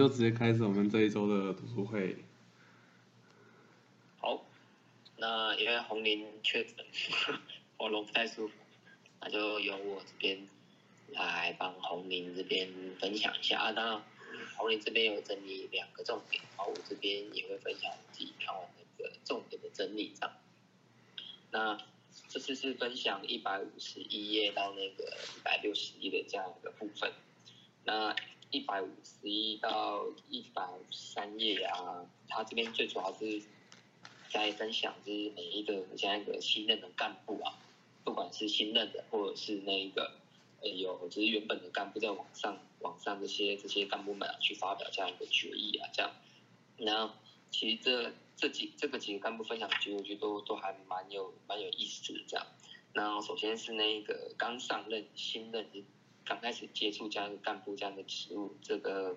就直接开始我们这一周的读书会。好，那因为红林确诊，喉咙不太舒服，那就由我这边来帮红林这边分享一下啊。当然，红林这边有整理两个重点，然后我这边也会分享自己看完那个重点的整理这样。那这次是分享一百五十一页到那个一百六十页的这样一个部分。那一百五十一到一百五十三页啊，他这边最主要是在分享，就是每一个这样一个新任的干部啊，不管是新任的或者是那一个呃有就是原本的干部在网上网上这些这些干部们啊去发表这样一个决议啊，这样。那其实这这几这个几个干部分享的其实我觉得都都还蛮有蛮有意思的这样。那首先是那个刚上任新任。刚开始接触这样的干部这样的职务，这个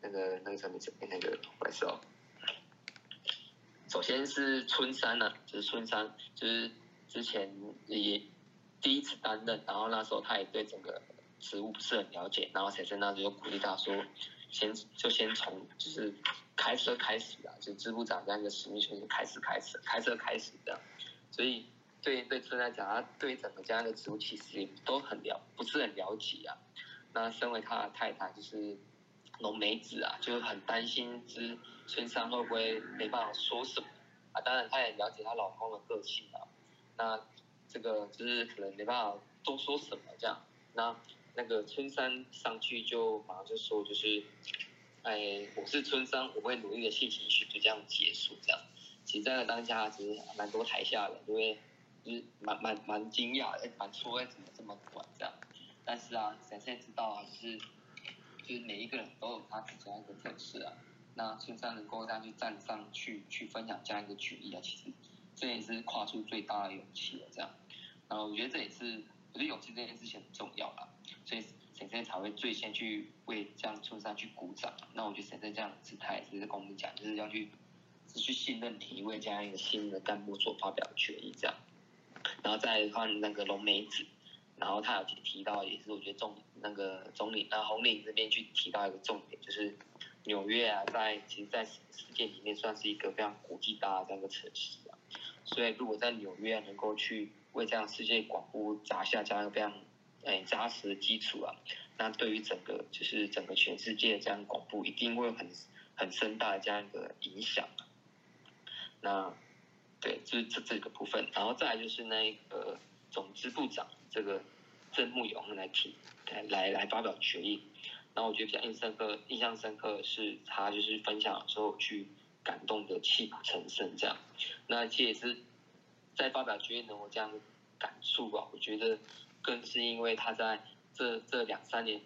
那个那个什么什么那个怪兽，首先是春山呢，就是春山，就是之前也第一次担任，然后那时候他也对整个职务不是很了解，然后才在那时候鼓励他说，先就先从就是开车开始啊，就支部长这样一个使命就开始开始，开车开始的，所以。对对，春来讲，他对整个家的植物其实都很了，不是很了解啊。那身为他的太太，就是龙梅子啊，就很担心，之春山会不会没办法说什么啊？当然，她也了解她老公的个性啊。那这个就是可能没办法多说什么这样。那那个春山上去就马上就说，就是哎，我是春山，我会努力的性情绪，就这样结束这样。其实在当下其实蛮多台下的，因为。就是蛮蛮蛮惊讶，哎，蛮错，哎，怎么这么短这样？但是啊，神仙知道啊，就是就是每一个人都有他自己的一个特色啊。那村上能够这样去站上去去分享这样一个举例啊，其实这也是跨出最大的勇气了这样。然后我觉得这也是，我觉得勇气这件事情很重要啦，所以神仙才会最先去为这样村上去鼓掌。那我觉得神仙这样的姿态，其实跟我们讲，就是要去是去信任你，为这样一个新的干部所发表的决议这样。然后再换那个龙梅子，然后他有提到，也是我觉得重那个总理，那红领这边去提到一个重点，就是纽约啊，在其实，在世界里面算是一个非常国际大的这样一个城市啊，所以如果在纽约能够去为这样世界广播砸下这样一个非常诶扎实的基础啊，那对于整个就是整个全世界这样广播一定会很很深大的这样一个影响啊，那。对，就是这这个部分，然后再来就是那个总支部长这个郑木勇来提，来来来发表决议。然后我觉得比较印深刻，印象深刻是他就是分享的时候去感动的泣不成声这样。那其实也是在发表决议能够这样的感触吧，我觉得更是因为他在这这两三年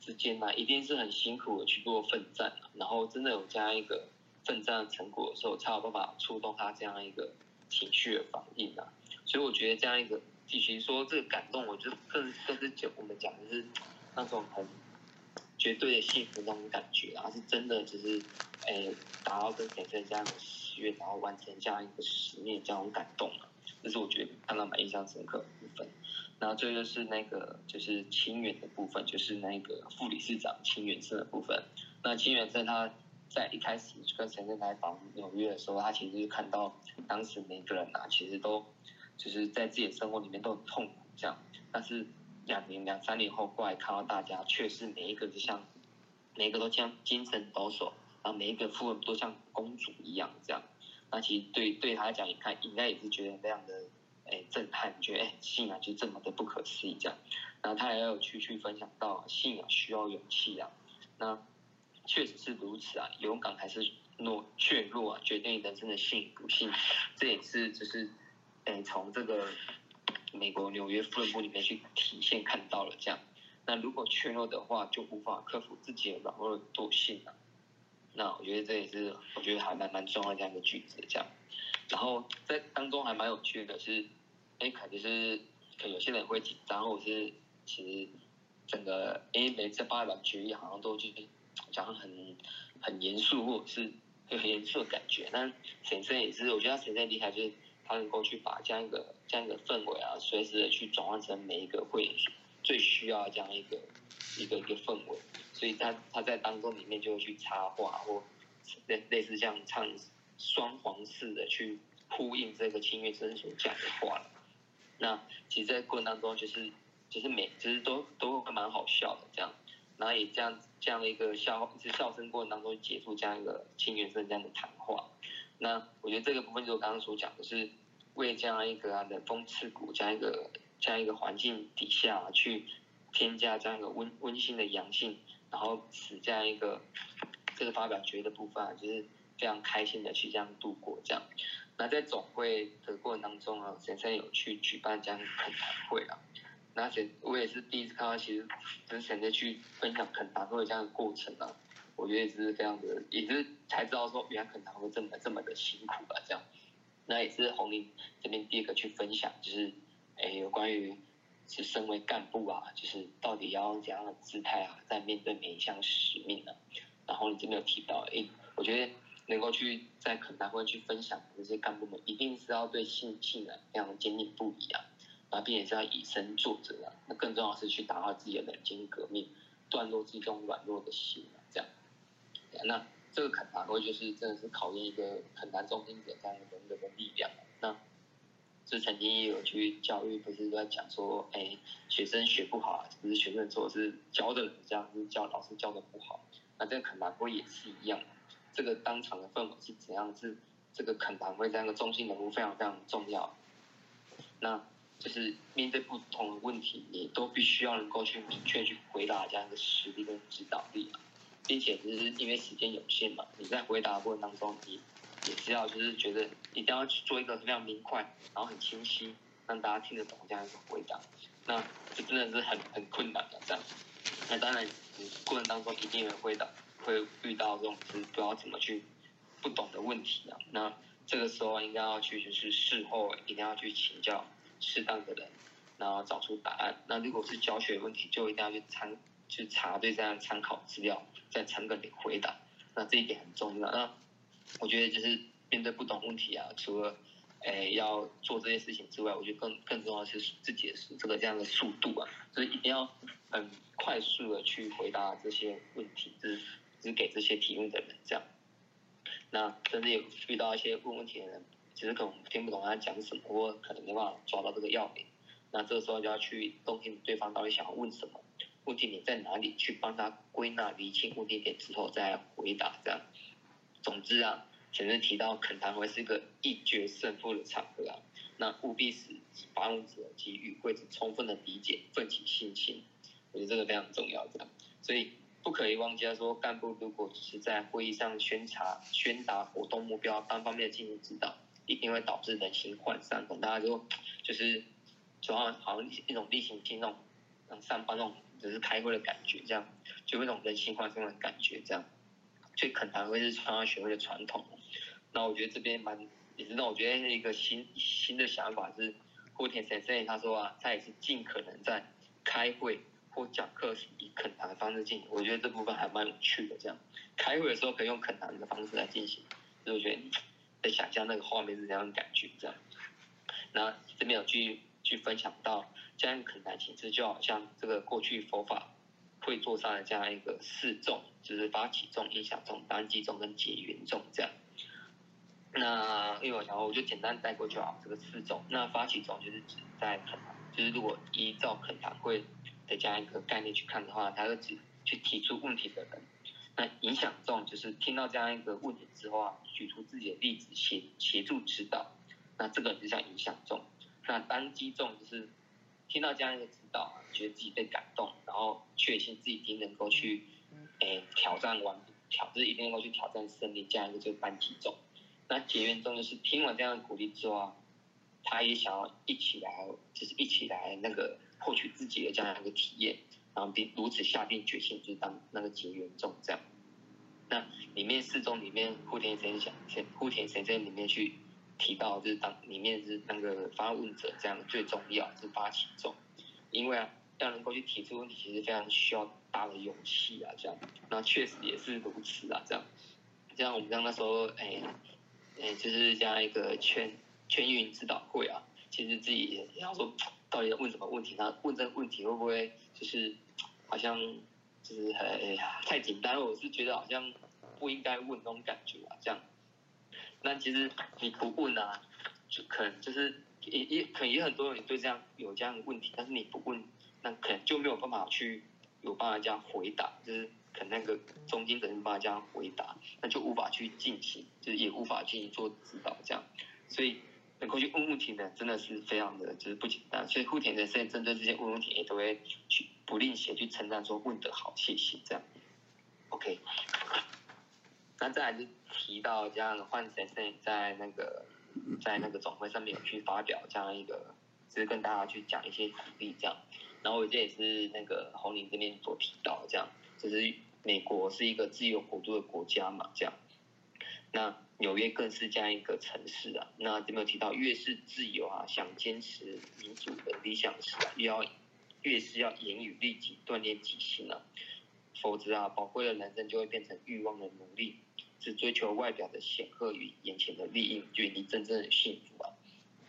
之间呢，一定是很辛苦的去做奋战，然后真的有这样一个。奋战的成果的时候，才有办法触动他这样一个情绪的反应啊。所以我觉得这样一个，继续说这个感动，我觉得更更是讲我们讲的是那种很绝对的幸福那种感觉啊，是真的只是诶达到跟先生这样的喜悦，然后完成这样一个使命，这种感动啊，这是我觉得看到蛮印象深刻的部分。然后这就是那个就是清远的部分，就是那个副理事长清远生的部分。那清远生他。在一开始跟陈振来访纽约的时候，他其实是看到当时每个人啊，其实都就是在自己的生活里面都很痛苦这样。但是两年两三年后过来看到大家，却是每一个就像每一个都像精神抖擞，然后每一个夫人都像公主一样这样。那其实对对他来讲，你看应该也是觉得非常的诶震撼，觉得诶信仰就这么的不可思议这样。然后他也有去去分享到信仰需要勇气啊，那。确实是如此啊，勇敢还是懦怯弱啊，决定人生的幸不幸。这也是就是，诶，从这个美国纽约富人部里面去体现看到了这样。那如果怯弱的话，就无法克服自己的软弱惰性啊。那我觉得这也是我觉得还蛮蛮重要这样一个句子这样。然后在当中还蛮有趣的是，诶，可能是可能有些人会紧张，或者是其实整个诶每次发表决议好像都就是。讲很很严肃，或者是很严肃的感觉。但沈生也是，我觉得他沈生厉害，就是他能够去把这样一个这样一个氛围啊，随时的去转换成每一个会最需要这样一个一个一个氛围。所以他他在当中里面就会去插话或类类似像唱双簧式的去呼应这个清月真所讲的话。那其实，在过程当中，就是就是每其实都都会蛮好笑的这样，然后也这样子这样的一个笑，是笑声过程当中结束这样一个清源生这样的谈话。那我觉得这个部分就我刚刚所讲的是为这样一个啊冷风刺骨这样一个这样一个环境底下去添加这样一个温温馨的阳性，然后使这样一个这个发表决的部分啊就是非常开心的去这样度过这样。那在总会的过程当中啊，先生有去举办这样恳谈会啊。那且我也是第一次看到，其实跟先生去分享恳谈会这样的过程啊，我觉得也是非常的，也是才知道说原来肯达会这么这么的辛苦啊，这样。那也是红林这边第二个去分享，就是诶有关于是身为干部啊，就是到底要用怎样的姿态啊，在面对每一项使命呢？然后你这边有提到，诶，我觉得。能够去在肯达会去分享这些干部们，一定是要对信信任非常坚定不移啊，那，并且是要以身作则啊。那更重要是去达到自己的冷静革命，断落自己这种软弱的心啊，这样。那这个恳谈会就是真的是考验一个恳谈中心者这样的人格的力量。那是曾经也有去教育，不是在讲说，哎，学生学不好啊，不是学生错，是教的人这样，是教老师教的不好。那这个恳谈会也是一样。这个当场的氛围是怎样？是这个恳谈会这样的中心人物非常非常重要。那就是面对不同的问题，你都必须要能够去明确去回答这样的实力跟指导力啊，并且就是因为时间有限嘛，你在回答的过程当中，你也知道就是觉得一定要去做一个非常明快，然后很清晰，让大家听得懂这样一个回答。那这真的是很很困难的这样。那当然，你过程当中一定有回答。会遇到这种是不知道怎么去不懂的问题啊，那这个时候应该要去就是事后一定要去请教适当的人，然后找出答案。那如果是教学问题，就一定要去参去查对这样参考资料，再诚恳的回答。那这一点很重要。那我觉得就是面对不懂问题啊，除了诶要做这些事情之外，我觉得更更重要的是自己的这个这样的速度啊，所以一定要很快速的去回答这些问题，就是。只给这些提问的人这样，那甚至有遇到一些问问题的人，其实可能听不懂他讲什么，或可能没办法抓到这个要点。那这个时候就要去洞听对方到底想要问什么，问题点在哪里，去帮他归纳厘清问题点之后再回答这样。总之啊，前面提到恳谈会是一个一决胜负的场合啊，那务必使发问者及与会者充分的理解，奋起信心。我觉得这个非常重要，这样，所以。不可以忘记说，干部如果只是在会议上宣查、宣达活动目标，单方面进行指导，一定会导致人心涣散。等大家就就是主要好像一种例行性那种上班那种只是开会的感觉，这样就那种人心涣散的感觉，这样。所以恳谈会是川大学会的传统。那我觉得这边蛮也是让我觉得一个新新的想法是，户田先生他说啊，他也是尽可能在开会。或讲课是以恳谈的方式进行，我觉得这部分还蛮有趣的。这样开会的时候可以用恳谈的方式来进行，所以我觉得在想象那个画面是怎样的感觉。这样，那这边有去去分享到这样恳谈形式，就好像这个过去佛法会做上的这样一个四众，就是发起众、影响众、单机众跟结缘众这样。那因为我想，我就简单带过去好。这个四众，那发起众就是指在恳谈，就是如果依照恳谈会。的这样一个概念去看的话，它是指去提出问题的人。那影响众就是听到这样一个问题之后啊，举出自己的例子协协助指导。那这个就叫影响众。那单击众就是听到这样一个指导啊，觉得自己被感动，然后确信自己一定能够去诶挑战完挑，就是一定能够去挑战胜利这样一个就是班级众。那结缘众就是听完这样的鼓励之后啊，他也想要一起来，就是一起来那个。获取自己的这样一个体验，然后并如此下定决心，就是当那个结缘众这样。那里面四中里面，户田先生先户田先生里面去提到，就是当里面是那个发问者这样最重要是发起中，因为啊要能够去提出问题，其实非常需要大的勇气啊这样。那确实也是如此啊这样。像我们像那时候，哎哎，就是这样一个全全运指导会啊，其实自己也要说。到底要问什么问题？那问这个问题会不会就是好像就是很太简单，我是觉得好像不应该问那种感觉啊，这样。那其实你不问啊，就可能就是也也可能也很多人对这样有这样的问题，但是你不问，那可能就没有办法去有办法这样回答，就是可能那个中间的人办法这样回答，那就无法去进行，就是也无法进行做指导这样，所以能够去问问题呢真的是非常的就是不简单，所以户田的现在针对这些问问题也都会去不吝惜去称赞说问得好，谢谢这样，OK。那再来就提到这样换先生在那个在那个总会上面有去发表这样一个，就是跟大家去讲一些鼓励这样。然后这也是那个红林这边所提到这样，就是美国是一个自由国度的国家嘛这样。那纽约更是这样一个城市啊。那这边有提到越是自由啊，想坚持民主的理想时啊，越要越是要严于律己，锻炼己心啊，否则啊，宝贵的人生就会变成欲望的奴隶。只追求外表的显赫与眼前的利益，远离真正的幸福啊！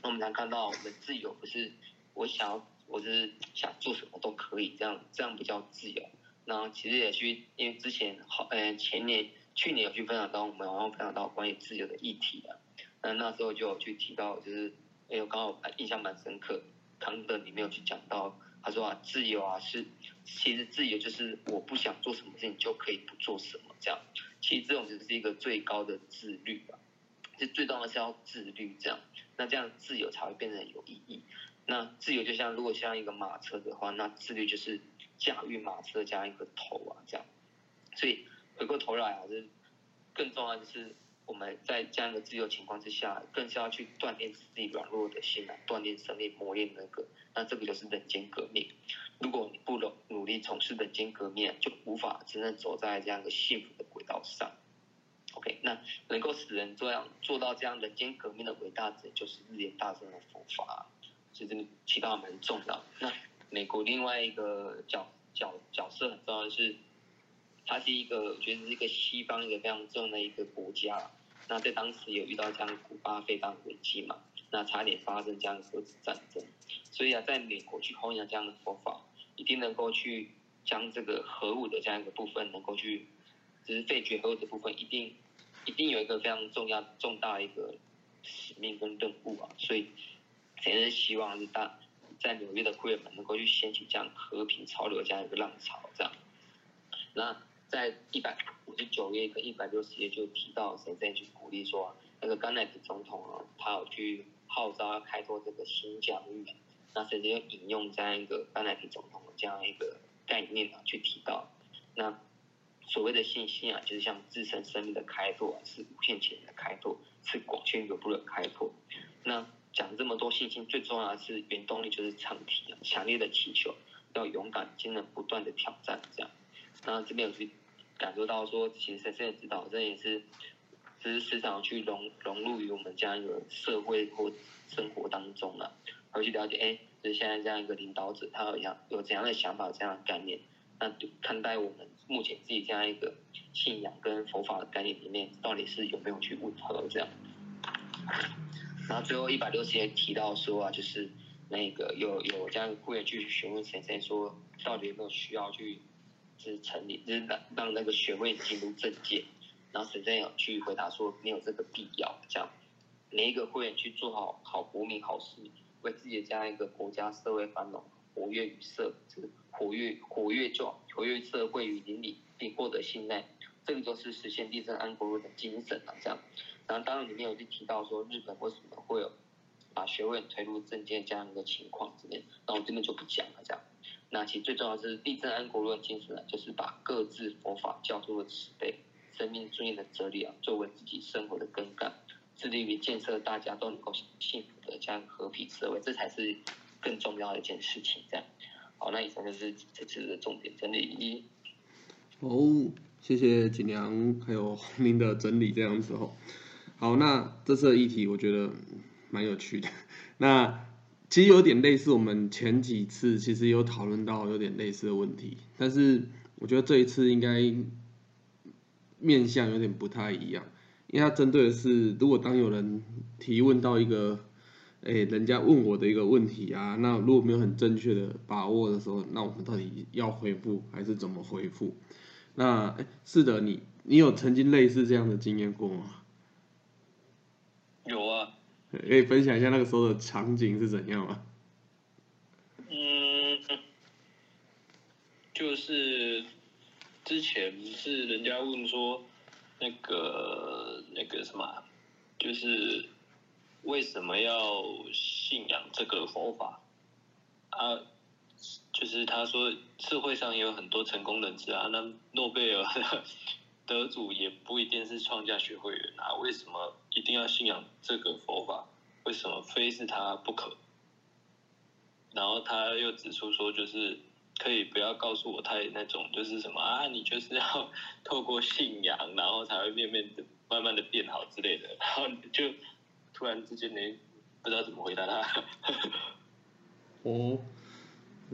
那我们常看到，我们自由不是我想要，我是想做什么都可以，这样这样不叫自由。那其实也去，因为之前好，呃，前年、去年有去分享到，我们好像分享到关于自由的议题啊。那那时候就有去提到，就是，哎呦，刚好印象蛮深刻，康德里面有去讲到，他说啊，自由啊是，其实自由就是我不想做什么事情就可以不做什么这样。其实这种就是一个最高的自律吧，就最重要的是要自律，这样，那这样自由才会变得有意义。那自由就像如果像一个马车的话，那自律就是驾驭马车加一个头啊，这样。所以回过头来啊，就是更重要的是我们在这样的自由情况之下，更是要去锻炼自己软弱的心啊，锻炼生命，磨练那个，那这个就是人间革命。如果你不努努力从事人间革命，就无法真正走在这样一个幸福的轨道上。OK，那能够使人这样做到这样人间革命的伟大者，就是日莲大圣的佛法，所以这个提到蛮重要。那美国另外一个角角角色很重要的是，它是一个我觉得是一个西方一个非常重要的一个国家。那在当时有遇到这样古巴非常危机嘛，那差点发生这样核子战争，所以啊，在美国去弘扬这样的佛法。一定能够去将这个核武的这样一个部分，能够去，就是废绝核武的部分，一定一定有一个非常重要重大一个使命跟任务啊，所以也是希望是大在纽约的会员们能够去掀起这样和平潮流这样一个浪潮，这样。那在一百五十九页跟一百六十页就提到谁在去鼓励说，那个甘乃迪总统啊，他有去号召要开拓这个新疆域。那甚至引用这样一个甘乃迪总统的这样一个概念啊，去提到，那所谓的信心啊，就是像自身生命的开拓啊，是无限潜能的开拓，是广宣流布的开拓。那讲这么多信心，最重要的是原动力就是长提啊，强烈的祈求，要勇敢、坚韧、不断的挑战这样。那这边有去感受到说，其实神圣的指导，这也是，就是时常去融融入于我们这样一个社会或生活当中了。而去了解，哎，就是现在这样一个领导者，他有样有怎样的想法、这样的概念，那看待我们目前自己这样一个信仰跟佛法的概念里面，到底是有没有去吻合这样？然后最后一百六十页提到说啊，就是那个有有这样会员去询问先生说，到底有没有需要去是成立，就是让让那个学位进入政界，然后先生有去回答说没有这个必要，这样每一个会员去做好好国民好事。为自己的这样一个国家社会繁荣、活跃与社，就是活跃活跃就活跃社会与邻里，并获得信赖，这个就是实现地震安国的精神啊！这样，然后当然里面有去提到说日本为什么会有把学问推入政界这样一个情况这边，那我这边就不讲了。这样，那其实最重要是地震安国论精神呢，就是把各自佛法教授的慈悲、生命尊严的哲理啊，作为自己生活的根干。致力于建设大家都能够幸福的这样和平社会，这才是更重要的一件事情。这样，好，那以上就是这次的重点整理一。哦，谢谢锦良还有红林的整理，这样子哦。好，那这次的议题我觉得蛮有趣的。那其实有点类似我们前几次其实有讨论到有点类似的问题，但是我觉得这一次应该面向有点不太一样。因为它针对的是，如果当有人提问到一个哎，人家问我的一个问题啊，那如果没有很正确的把握的时候，那我们到底要回复还是怎么回复？那是的，你你有曾经类似这样的经验过吗？可以分享一下那个时候的场景是怎样吗？嗯，就是之前是人家问说，那个那个什么，就是为什么要信仰这个佛法啊？就是他说社会上也有很多成功人士啊，那诺贝尔 得主也不一定是创价学会员啊，为什么一定要信仰这个佛法？为什么非是他不可？然后他又指出说，就是可以不要告诉我太那种，就是什么啊，你就是要透过信仰，然后才会慢慢的、慢慢的变好之类的。然后就突然之间你，不知道怎么回答他。哦。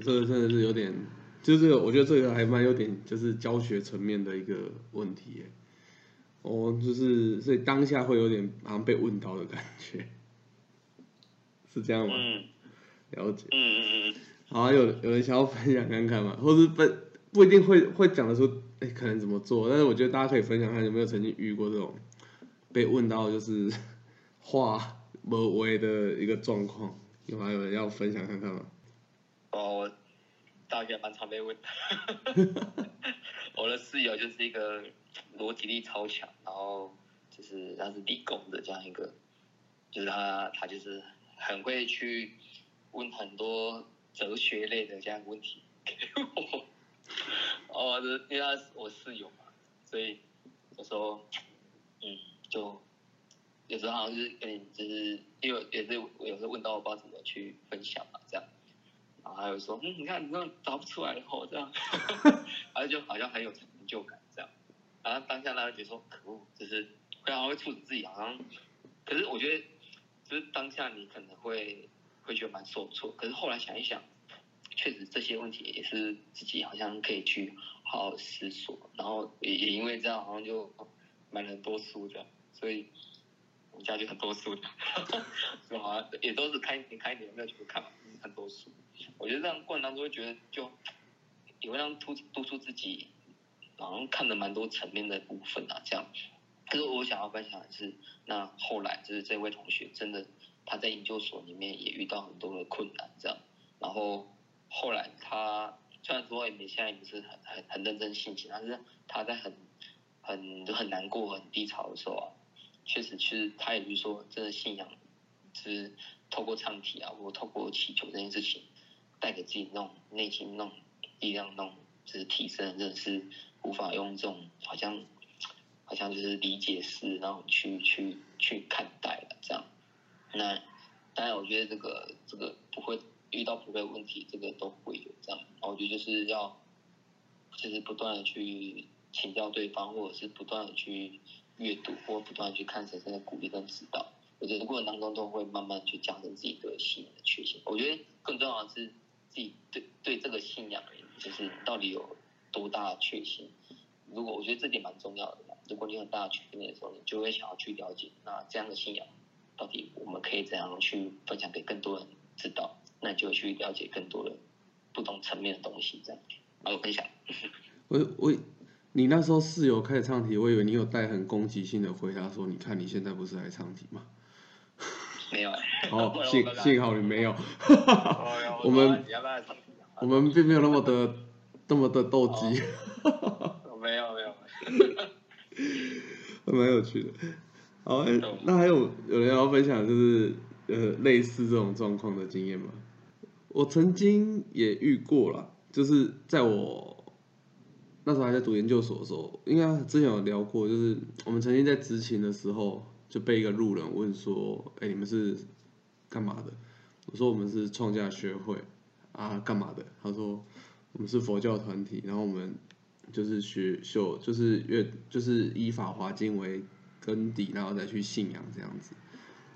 这个真的是有点，就是我觉得这个还蛮有点，就是教学层面的一个问题。哦，就是所以当下会有点好像被问到的感觉，是这样吗？嗯。了解。嗯嗯嗯。好，有有人想要分享看看吗？或是不不一定会会讲得出，哎，可能怎么做？但是我觉得大家可以分享看有没有曾经遇过这种被问到就是 话不为的一个状况，有还有人要分享看看吗？我大概蛮常被问，我的室友就是一个逻辑力超强，然后就是他是理工的这样一个，就是他他就是很会去问很多哲学类的这样问题给我，哦，因为他是我室友嘛，所以有时候嗯就有时候好像就是跟你就是因为也是有时候问到我不知道怎么去分享嘛这样。然后又说，嗯，你看你那答不出来后这样，然后就好像很有成就感这样。然后当下他就觉得说，可恶，就是会好像会促使自己好像，可是我觉得，就是当下你可能会会觉得蛮受挫，可是后来想一想，确实这些问题也是自己好像可以去好好思索。然后也也因为这样，好像就买了很多书这样，所以我们家就很多书的，是吧？也都是开开一点没有全部看完，很多书。我觉得这样过程当中会觉得就也会让突突出自己，好像看了蛮多层面的部分啊，这样。可是我想要分享的是，那后来就是这位同学真的他在研究所里面也遇到很多的困难，这样。然后后来他虽然说也没现在也不是很很很认真信心，但是他在很很很难过很低潮的时候啊，确实其实他也是说，真的信仰是透过唱题啊，或透过祈求这件事情。带给自己那种内心那种力量，那种就是提升，真的是无法用这种好像好像就是理解式，然后去去去看待了这样。那当然，我觉得这个这个不会遇到不会问题，这个都会有这样。我觉得就是要就是不断的去请教对方，或者是不断的去阅读，或不断的去看神圣的鼓励跟指导。我觉得过程当中都会慢慢去加深自己的信仰的确信。我觉得更重要的是。自己对对这个信仰，就是到底有多大的确信？如果我觉得这点蛮重要的。如果你很大的确信的时候，你就会想要去了解，那这样的信仰到底我们可以怎样去分享给更多人知道？那就去了解更多的不同层面的东西，这样。然后，分享。我我，你那时候室友开始唱题，我以为你有带很攻击性的回答说：“你看你现在不是来唱题吗？”没有，好，幸幸好你没有，我们我们并没有那么的 那么的斗鸡，没有没有，蛮有趣的。好，那还有有人要分享就是呃类似这种状况的经验吗？我曾经也遇过了，就是在我那时候还在读研究所的时候，应该之前有聊过，就是我们曾经在执勤的时候。就被一个路人问说：“哎，你们是干嘛的？”我说：“我们是创价学会啊，干嘛的？”他说：“我们是佛教团体，然后我们就是学修，就是越就是以法华经为根底，然后再去信仰这样子。”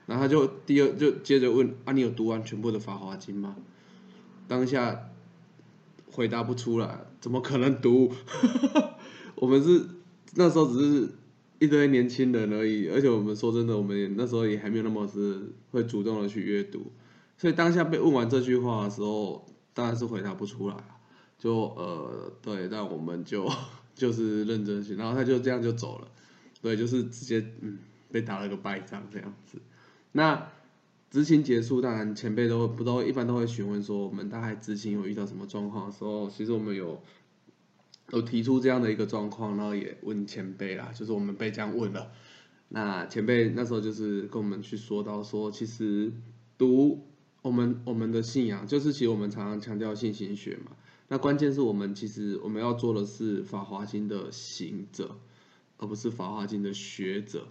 然后他就第二就接着问：“啊，你有读完全部的法华经吗？”当下回答不出来，怎么可能读？我们是那时候只是。一堆年轻人而已，而且我们说真的，我们那时候也还没有那么是会主动的去阅读，所以当下被问完这句话的时候，当然是回答不出来就呃对，但我们就就是认真去，然后他就这样就走了，对，就是直接嗯被打了个败仗这样子。那执勤结束，当然前辈都不都一般都会询问说，我们大概执勤有遇到什么状况的时候，其实我们有。有提出这样的一个状况，然后也问前辈啦，就是我们被这样问了，那前辈那时候就是跟我们去说到说，其实读我们我们的信仰，就是其实我们常常强调信心学嘛，那关键是我们其实我们要做的是法华经的行者，而不是法华经的学者，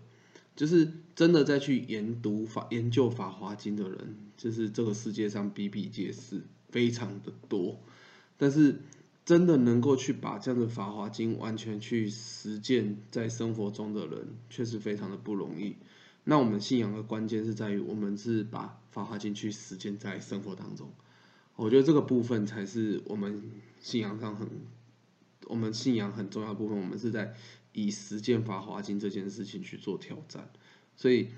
就是真的在去研读法研究法华经的人，就是这个世界上比比皆是，非常的多，但是。真的能够去把这样的《法华经》完全去实践在生活中的人，确实非常的不容易。那我们信仰的关键是在于，我们是把《法华经》去实践在生活当中。我觉得这个部分才是我们信仰上很，我们信仰很重要的部分。我们是在以实践《法华经》这件事情去做挑战。所以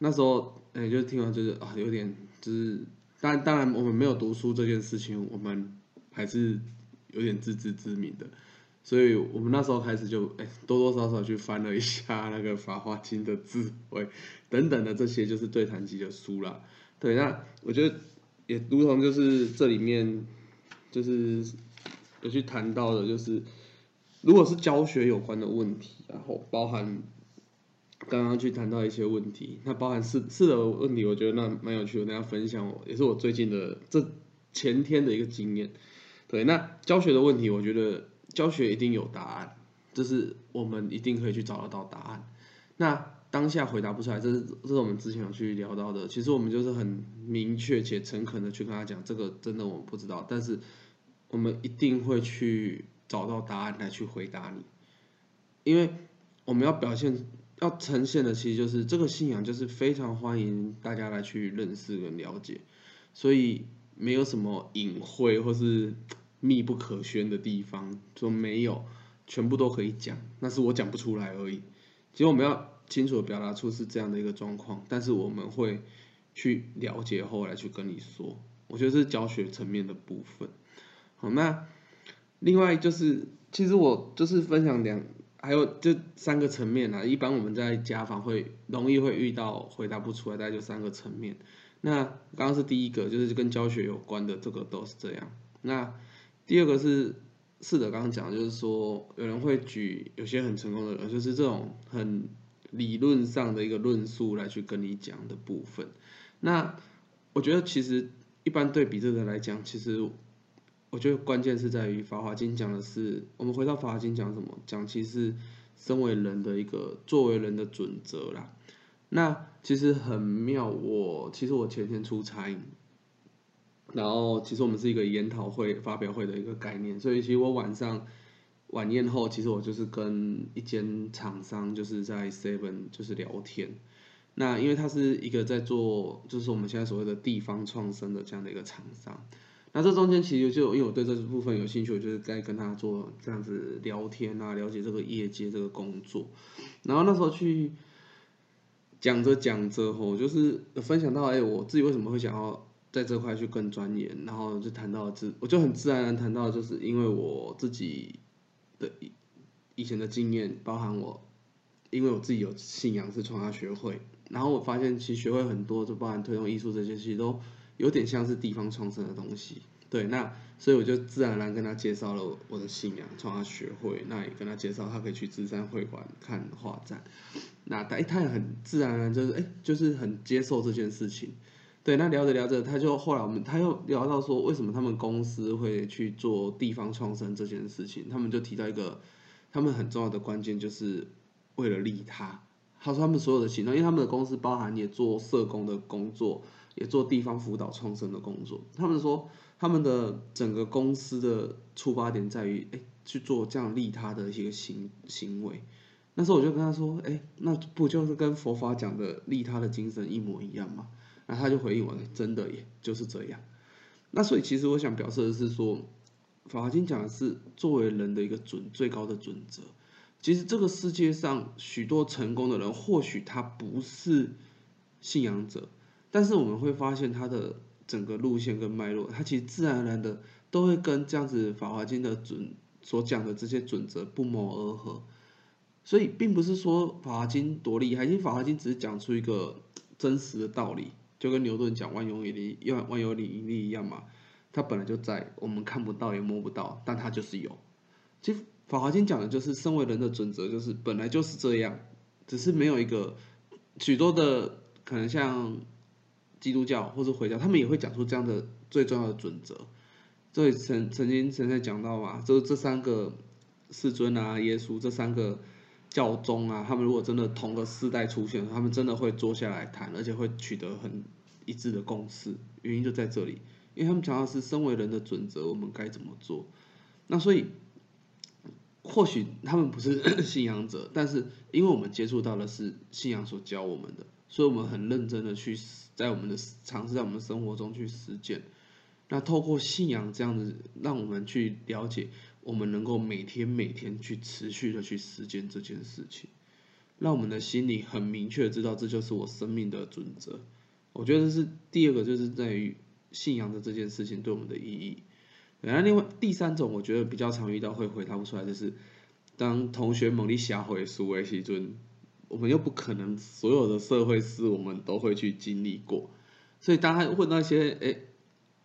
那时候，哎，就听完就是啊，有点就是，当当然我们没有读书这件事情，我们还是。有点自知之明的，所以我们那时候开始就哎多多少少去翻了一下那个《法华经》的智慧等等的这些就是对谈集的书啦。对，那我觉得也如同就是这里面就是有去谈到的，就是如果是教学有关的问题，然后包含刚刚去谈到一些问题，那包含是是的问题，我觉得那蛮有趣的，大家分享我也是我最近的这前天的一个经验。对，那教学的问题，我觉得教学一定有答案，这是我们一定可以去找得到答案。那当下回答不出来，这是这是我们之前有去聊到的。其实我们就是很明确且诚恳的去跟他讲，这个真的我们不知道，但是我们一定会去找到答案来去回答你，因为我们要表现要呈现的，其实就是这个信仰，就是非常欢迎大家来去认识跟了解，所以。没有什么隐晦或是密不可宣的地方，说没有，全部都可以讲，那是我讲不出来而已。其实我们要清楚的表达出是这样的一个状况，但是我们会去了解后来去跟你说，我觉得是教学层面的部分。好，那另外就是，其实我就是分享两，还有这三个层面啊。一般我们在家访会容易会遇到回答不出来，大概就三个层面。那刚刚是第一个，就是跟教学有关的，这个都是这样。那第二个是是的，刚刚讲就是说，有人会举有些很成功的人，就是这种很理论上的一个论述来去跟你讲的部分。那我觉得其实一般对比这个来讲，其实我觉得关键是在于《法华经》讲的是，我们回到《法华经》讲什么？讲其实身为人的一个作为人的准则啦。那其实很妙，我其实我前天出差，然后其实我们是一个研讨会、发表会的一个概念，所以其实我晚上晚宴后，其实我就是跟一间厂商就是在 Seven 就是聊天。那因为他是一个在做，就是我们现在所谓的地方创生的这样的一个厂商。那这中间其实就因为我对这部分有兴趣，我就是在跟他做这样子聊天啊，了解这个业界这个工作。然后那时候去。讲着讲着吼，就是分享到哎，我自己为什么会想要在这块去更钻研，然后就谈到自，我就很自然而然谈到，就是因为我自己的以以前的经验，包含我，因为我自己有信仰是创下学会，然后我发现其实学会很多，就包含推动艺术这些，其实都有点像是地方创生的东西。对，那所以我就自然而然跟他介绍了我的信仰创下学会，那也跟他介绍他可以去芝山会馆看画展。那他他也很自然而然就是哎，就是很接受这件事情。对，那聊着聊着，他就后来我们他又聊到说，为什么他们公司会去做地方创生这件事情？他们就提到一个他们很重要的关键，就是为了利他。他说他们所有的行动，因为他们的公司包含也做社工的工作，也做地方辅导创生的工作。他们说。他们的整个公司的出发点在于，哎，去做这样利他的一个行行为。那时候我就跟他说，哎，那不就是跟佛法讲的利他的精神一模一样吗？然后他就回应我，真的耶，就是这样。那所以其实我想表示的是说，法经讲的是作为人的一个准最高的准则。其实这个世界上许多成功的人，或许他不是信仰者，但是我们会发现他的整个路线跟脉络，它其实自然而然的都会跟这样子《法华经》的准所讲的这些准则不谋而合。所以并不是说《法华经》多厉害，因为《法华经》只是讲出一个真实的道理，就跟牛顿讲万有引力、万万有引力一样嘛。它本来就在，我们看不到也摸不到，但它就是有。其实《法华经》讲的就是身为人的准则，就是本来就是这样，只是没有一个许多的可能像基督教或者回教，他们也会讲出这样的最重要的准则。所以曾曾经曾经讲到嘛，就是这三个世尊啊、耶稣这三个。教宗啊，他们如果真的同个世代出现，他们真的会坐下来谈，而且会取得很一致的共识。原因就在这里，因为他们讲的是身为人的准则，我们该怎么做。那所以，或许他们不是 信仰者，但是因为我们接触到的是信仰所教我们的，所以我们很认真的去在我们的尝试在我们生活中去实践。那透过信仰这样子，让我们去了解。我们能够每天每天去持续的去实践这件事情，让我们的心里很明确知道这就是我生命的准则。我觉得是第二个，就是在于信仰的这件事情对我们的意义。然后另外第三种，我觉得比较常遇到会回答不出来，就是当同学猛力下回书为时尊，我们又不可能所有的社会事我们都会去经历过，所以当他问那些哎。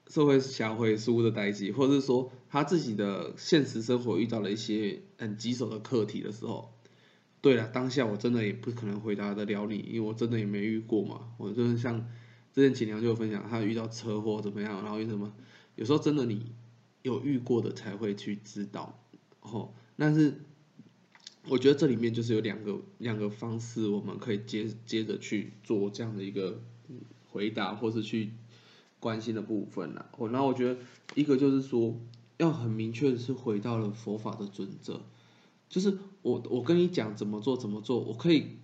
社会社会书的代际，或者是说他自己的现实生活遇到了一些很棘手的课题的时候，对了，当下我真的也不可能回答得了你，因为我真的也没遇过嘛。我就是像之前锦良就分享，他遇到车祸怎么样，然后为什么？有时候真的你有遇过的才会去知道哦。但是我觉得这里面就是有两个两个方式，我们可以接接着去做这样的一个回答，或是去。关心的部分啦，我然后我觉得一个就是说，要很明确的是回到了佛法的准则，就是我我跟你讲怎么做怎么做，我可以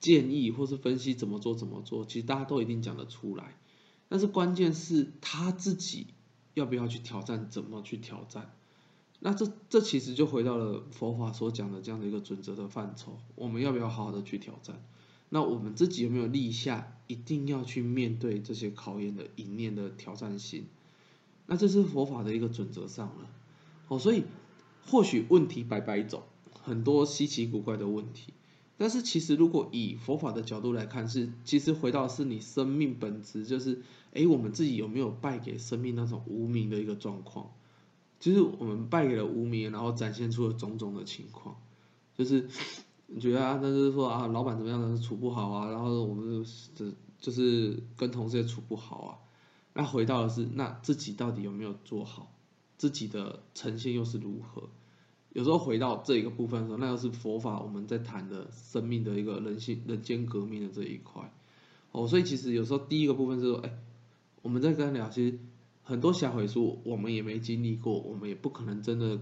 建议或是分析怎么做怎么做，其实大家都一定讲得出来，但是关键是他自己要不要去挑战，怎么去挑战，那这这其实就回到了佛法所讲的这样的一个准则的范畴，我们要不要好好的去挑战？那我们自己有没有立下一定要去面对这些考验的一念的挑战性？那这是佛法的一个准则上了。哦，所以或许问题百百种，很多稀奇古怪的问题，但是其实如果以佛法的角度来看，是其实回到是你生命本质，就是哎，我们自己有没有败给生命那种无名的一个状况？就是我们败给了无名，然后展现出了种种的情况，就是。你觉得啊？那就是说啊，老板怎么样的处不好啊？然后我们这就是跟同事也处不好啊。那回到的是，那自己到底有没有做好？自己的呈现又是如何？有时候回到这一个部分的时候，那又是佛法我们在谈的生命的一个人性、人间革命的这一块。哦，所以其实有时候第一个部分是说，哎，我们在跟他聊，其实很多小回数我们也没经历过，我们也不可能真的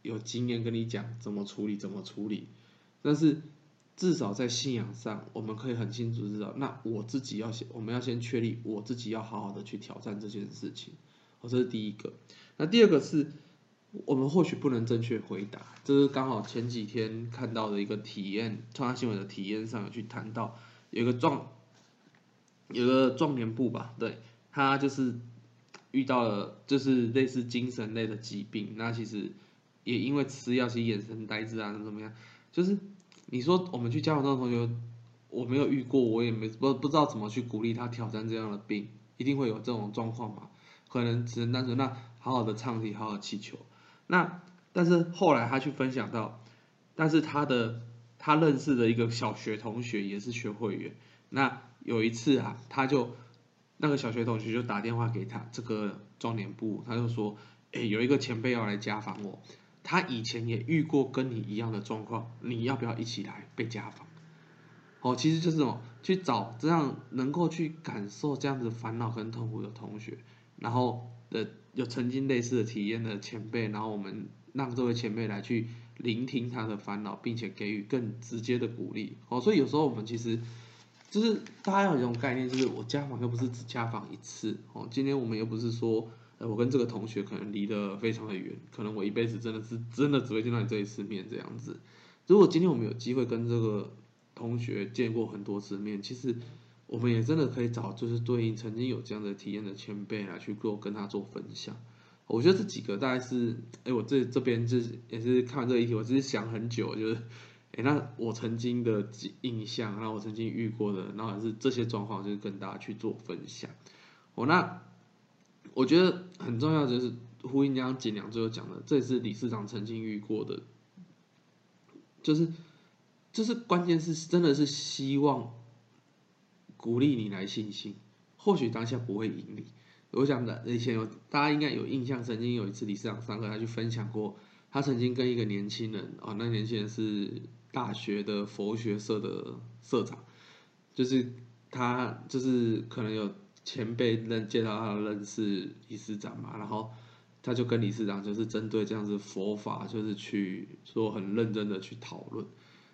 有经验跟你讲怎么处理，怎么处理。但是至少在信仰上，我们可以很清楚知道，那我自己要先，我们要先确立我自己要好好的去挑战这件事情，哦，这是第一个。那第二个是，我们或许不能正确回答，这是刚好前几天看到的一个体验，创新闻的体验上有去谈到，有个壮，有个壮年部吧，对他就是遇到了就是类似精神类的疾病，那其实也因为吃药，其实眼神呆滞啊，怎么样，就是。你说我们去家访这种同学，我没有遇过，我也没不不知道怎么去鼓励他挑战这样的病，一定会有这种状况嘛？可能只能单纯那好好的唱题，好好祈求。那但是后来他去分享到，但是他的他认识的一个小学同学也是学会员。那有一次啊，他就那个小学同学就打电话给他这个壮年部，他就说，哎，有一个前辈要来家访我。他以前也遇过跟你一样的状况，你要不要一起来被家访？哦，其实就是么去找这样能够去感受这样子烦恼跟痛苦的同学，然后的有曾经类似的体验的前辈，然后我们让这位前辈来去聆听他的烦恼，并且给予更直接的鼓励。哦，所以有时候我们其实就是大家有一种概念，就是我家访又不是只家访一次。哦，今天我们又不是说。呃我跟这个同学可能离得非常的远，可能我一辈子真的是真的只会见到你这一次面这样子。如果今天我们有机会跟这个同学见过很多次面，其实我们也真的可以找就是对应曾经有这样的体验的前辈来去做跟他做分享。我觉得这几个大概是，哎，我这这边就是也是看完这个议题，我只是想很久，就是，那我曾经的印象，那我曾经遇过的，然后是这些状况，就是跟大家去做分享。哦，那我觉得很重要，就是呼应刚刚锦良最后讲的，这也是理事长曾经遇过的，就是，就是关键是真的是希望鼓励你来信心，或许当下不会赢你。我想的以前有大家应该有印象，曾经有一次理事长上课，他去分享过，他曾经跟一个年轻人哦，那年轻人是大学的佛学社的社长，就是他就是可能有前辈认介绍他认识理事长嘛，然后他就跟理事长就是针对这样子佛法，就是去说很认真的去讨论。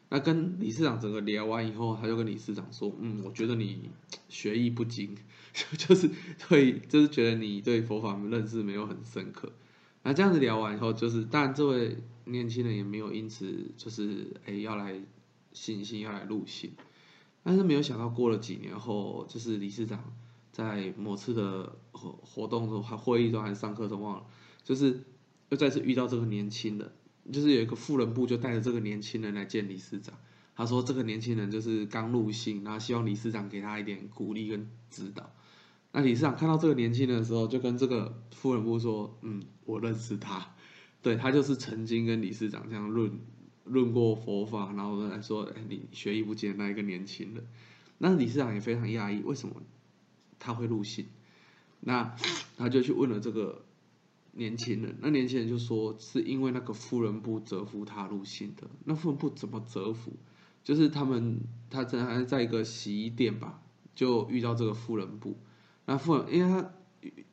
那跟理事长整个聊完以后，他就跟理事长说：“嗯，我觉得你学艺不精，就是对就是觉得你对佛法认识没有很深刻。”那这样子聊完以后，就是当然这位年轻人也没有因此就是哎要来信心要来入信，但是没有想到过了几年后，就是理事长在某次的活活动中还会议中还是上课中忘了，就是又再次遇到这个年轻人。就是有一个富人部就带着这个年轻人来见理事长，他说这个年轻人就是刚入信，然后希望理事长给他一点鼓励跟指导。那理事长看到这个年轻人的时候，就跟这个富人部说：“嗯，我认识他，对他就是曾经跟理事长这样论论过佛法，然后来说，哎，你学艺不精那一个年轻人。”那理事长也非常讶异，为什么他会入信？那他就去问了这个。年轻人，那年轻人就说是因为那个富人部折服他入信的。那富人部怎么折服？就是他们他正还在一个洗衣店吧，就遇到这个富人部。那富人因为他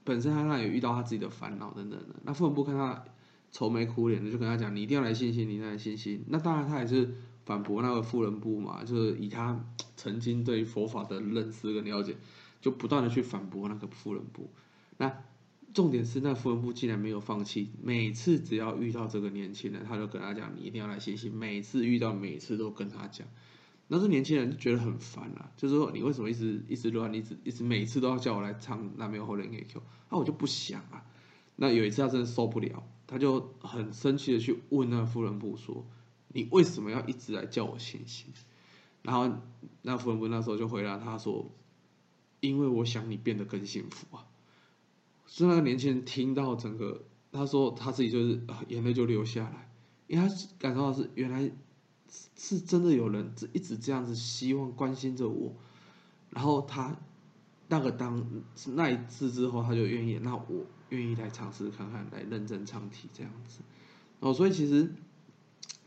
本身他那也遇到他自己的烦恼等等的。那富人部看他愁眉苦脸的，就跟他讲：“你一定要来信心，你一定要来信心。”那当然他也是反驳那个富人部嘛，就是以他曾经对佛法的认识跟了解，就不断的去反驳那个富人部。那。重点是那富人部竟然没有放弃，每次只要遇到这个年轻人，他就跟他讲：“你一定要来信心。”每次遇到，每次都跟他讲。那这年轻人就觉得很烦啊，就是说你为什么一直一直乱，一直一直每次都要叫我来唱那没有后人 A Q，那我就不想啊。那有一次他真的受不了，他就很生气的去问那富人部说：“你为什么要一直来叫我信心？”然后那富人部那时候就回答他说：“因为我想你变得更幸福啊。”所以那个年轻人听到整个，他说他自己就是眼泪就流下来，因为他感受到是原来是真的有人一直这样子希望关心着我，然后他那个当那一次之后，他就愿意，那我愿意来尝试看看，来认真唱题这样子。哦，所以其实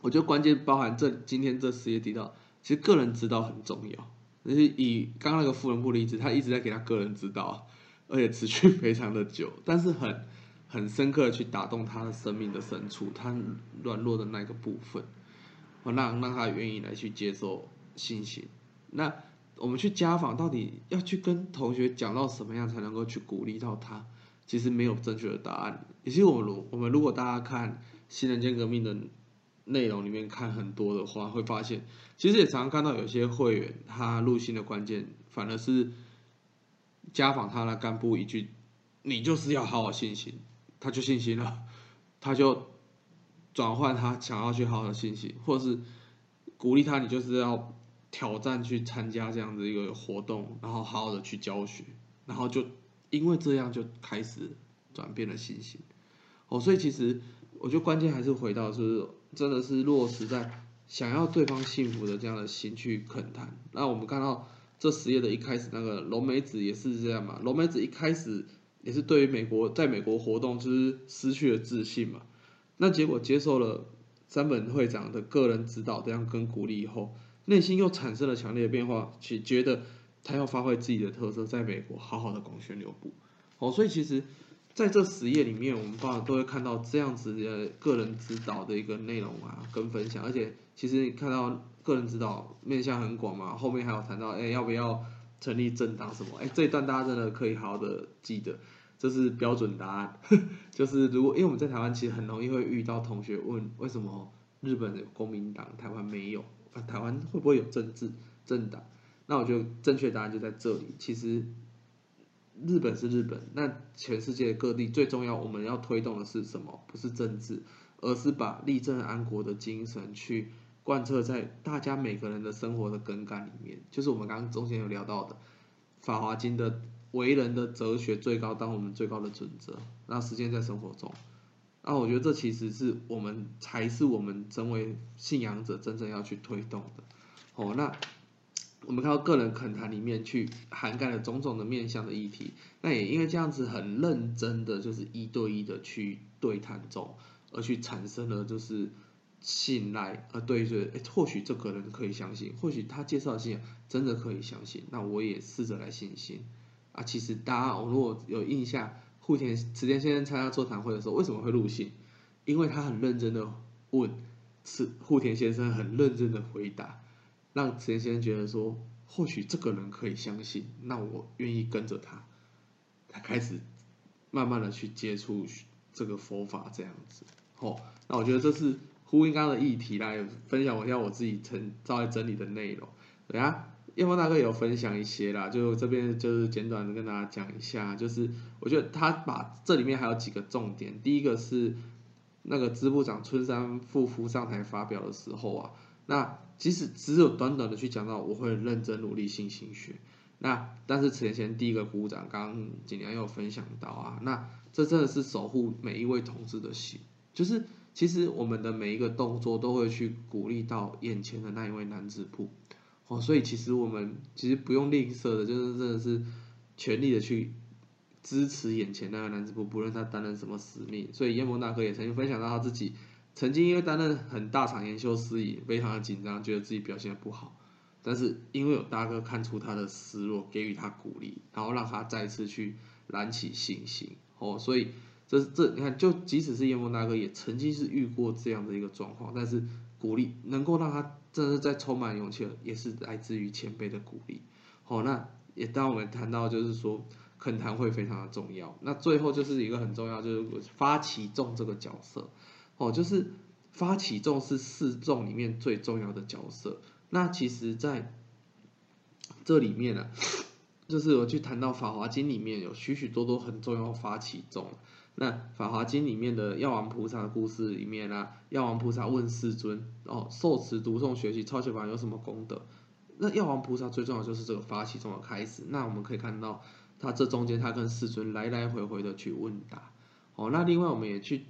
我觉得关键包含这今天这十页提到，其实个人指导很重要。就是以刚刚那个富人部例子，他一直在给他个人指导。而且持续非常的久，但是很很深刻的去打动他的生命的深处，他软弱的那个部分，让让他愿意来去接受信心。那我们去家访，到底要去跟同学讲到什么样才能够去鼓励到他？其实没有正确的答案。也是我们如我们如果大家看新人间革命的内容里面看很多的话，会发现其实也常常看到有些会员他入信的关键反而是。家访他的干部一句：“你就是要好好信心。”他就信心了，他就转换他想要去好好信心，或者是鼓励他，你就是要挑战去参加这样的一个活动，然后好好的去教学，然后就因为这样就开始转变了信心。哦，所以其实我觉得关键还是回到是，真的是落实在想要对方幸福的这样的心去恳谈。那我们看到。这实业的一开始，那个龙梅子也是这样嘛。龙梅子一开始也是对于美国在美国活动就是失去了自信嘛。那结果接受了三本会长的个人指导这样跟鼓励以后，内心又产生了强烈的变化，去觉得他要发挥自己的特色，在美国好好的广宣流布。哦，所以其实在这十页里面，我们当然都会看到这样子的个人指导的一个内容啊，跟分享，而且其实你看到。个人指导面向很广嘛，后面还有谈到，哎，要不要成立政党什么？哎，这一段大家真的可以好好的记得，这是标准答案。就是如果因为我们在台湾其实很容易会遇到同学问，为什么日本有公民党，台湾没有，啊，台湾会不会有政治政党？那我觉得正确答案就在这里。其实日本是日本，那全世界各地最重要，我们要推动的是什么？不是政治，而是把立正安国的精神去贯彻在大家每个人的生活的根干里面。就是我们刚刚中间有聊到的《法华经》的为人的哲学最高，当我们最高的准则，那实践在生活中。那我觉得这其实是我们才是我们成为信仰者真正要去推动的。哦，那。我们看到个人恳谈里面去涵盖了种种的面向的议题，那也因为这样子很认真的就是一对一的去对谈中，而去产生了就是信赖，呃，对着，哎，或许这个人可以相信，或许他介绍的信仰真的可以相信，那我也试着来信心。啊，其实大家我如果有印象，户田池田先生参加座谈会的时候为什么会入信？因为他很认真的问，是户田先生很认真的回答。让池田先生觉得说，或许这个人可以相信，那我愿意跟着他，他开始慢慢的去接触这个佛法这样子。哦，那我觉得这是呼应刚刚的议题来分享我一下我自己曾在整理的内容。等下叶峰大哥有分享一些啦，就这边就是简短的跟大家讲一下，就是我觉得他把这里面还有几个重点，第一个是那个支部长春山富夫上台发表的时候啊。那即使只有短短的去讲到，我会认真努力信心学。那但是此前第一个鼓掌，刚刚景良有分享到啊，那这真的是守护每一位同志的心，就是其实我们的每一个动作都会去鼓励到眼前的那一位男子部，哦，所以其实我们其实不用吝啬的，就是真的是全力的去支持眼前那个男子部，不论他担任什么使命。所以叶萌大哥也曾经分享到他自己。曾经因为担任很大场研修司仪，非常的紧张，觉得自己表现的不好。但是因为有大哥看出他的失落，给予他鼓励，然后让他再次去燃起信心。哦，所以这这你看，就即使是叶梦大哥，也曾经是遇过这样的一个状况，但是鼓励能够让他真的在充满勇气，也是来自于前辈的鼓励。好，那也当我们谈到就是说恳谈会非常的重要。那最后就是一个很重要，就是发起众这个角色。哦，就是发起众是四众里面最重要的角色。那其实，在这里面呢，就是我去谈到《法华经》里面有许许多多很重要发起众。那《法华经》里面的药王菩萨的故事里面呢，药王菩萨问世尊：“哦，受持读诵学习超学法有什么功德？”那药王菩萨最重要就是这个发起中的开始。那我们可以看到，他这中间他跟世尊来来回回的去问答。哦，那另外我们也去。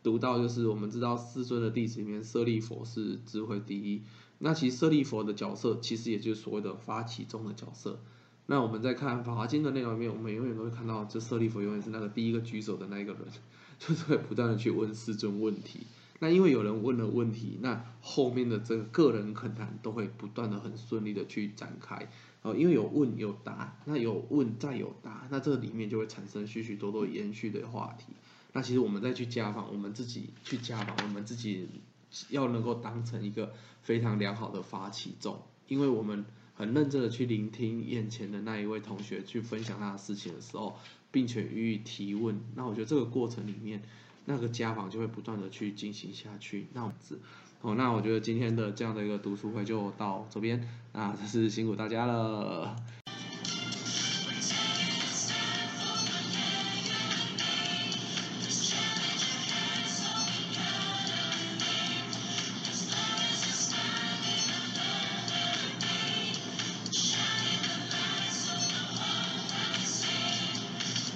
读到就是我们知道世尊的弟子里面，舍利佛是智慧第一。那其实舍利佛的角色，其实也就是所谓的发起中的角色。那我们在看《法华经》的内容里面，我们永远都会看到，这舍利佛永远是那个第一个举手的那一个人，就是会不断的去问世尊问题。那因为有人问了问题，那后面的这个个人恳谈都会不断的很顺利的去展开。哦，因为有问有答，那有问再有答，那这里面就会产生许许多多延续的话题。那其实我们再去家访，我们自己去家访，我们自己要能够当成一个非常良好的发起众，因为我们很认真的去聆听眼前的那一位同学去分享他的事情的时候，并且予以提问。那我觉得这个过程里面，那个家访就会不断的去进行下去。那样子，哦，那我觉得今天的这样的一个读书会就到这边，那，真是辛苦大家了。